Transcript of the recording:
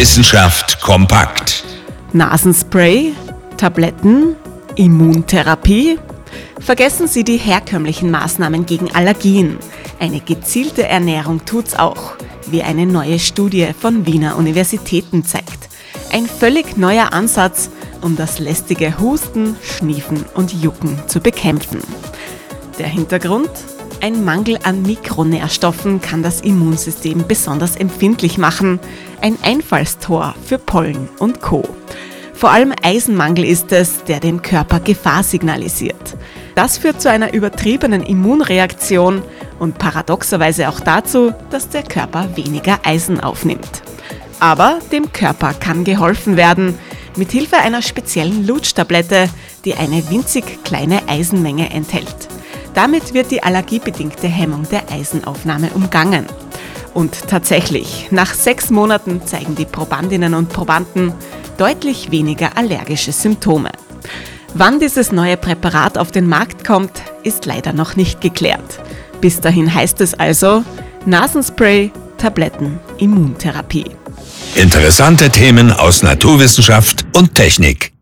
Wissenschaft kompakt. Nasenspray, Tabletten, Immuntherapie. Vergessen Sie die herkömmlichen Maßnahmen gegen Allergien. Eine gezielte Ernährung tut's auch, wie eine neue Studie von Wiener Universitäten zeigt. Ein völlig neuer Ansatz, um das lästige Husten, Schniefen und Jucken zu bekämpfen. Der Hintergrund? Ein Mangel an Mikronährstoffen kann das Immunsystem besonders empfindlich machen, ein Einfallstor für Pollen und Co. Vor allem Eisenmangel ist es, der dem Körper Gefahr signalisiert. Das führt zu einer übertriebenen Immunreaktion und paradoxerweise auch dazu, dass der Körper weniger Eisen aufnimmt. Aber dem Körper kann geholfen werden, mit Hilfe einer speziellen Lutschtablette, die eine winzig kleine Eisenmenge enthält. Damit wird die allergiebedingte Hemmung der Eisenaufnahme umgangen. Und tatsächlich, nach sechs Monaten zeigen die Probandinnen und Probanden deutlich weniger allergische Symptome. Wann dieses neue Präparat auf den Markt kommt, ist leider noch nicht geklärt. Bis dahin heißt es also Nasenspray, Tabletten, Immuntherapie. Interessante Themen aus Naturwissenschaft und Technik.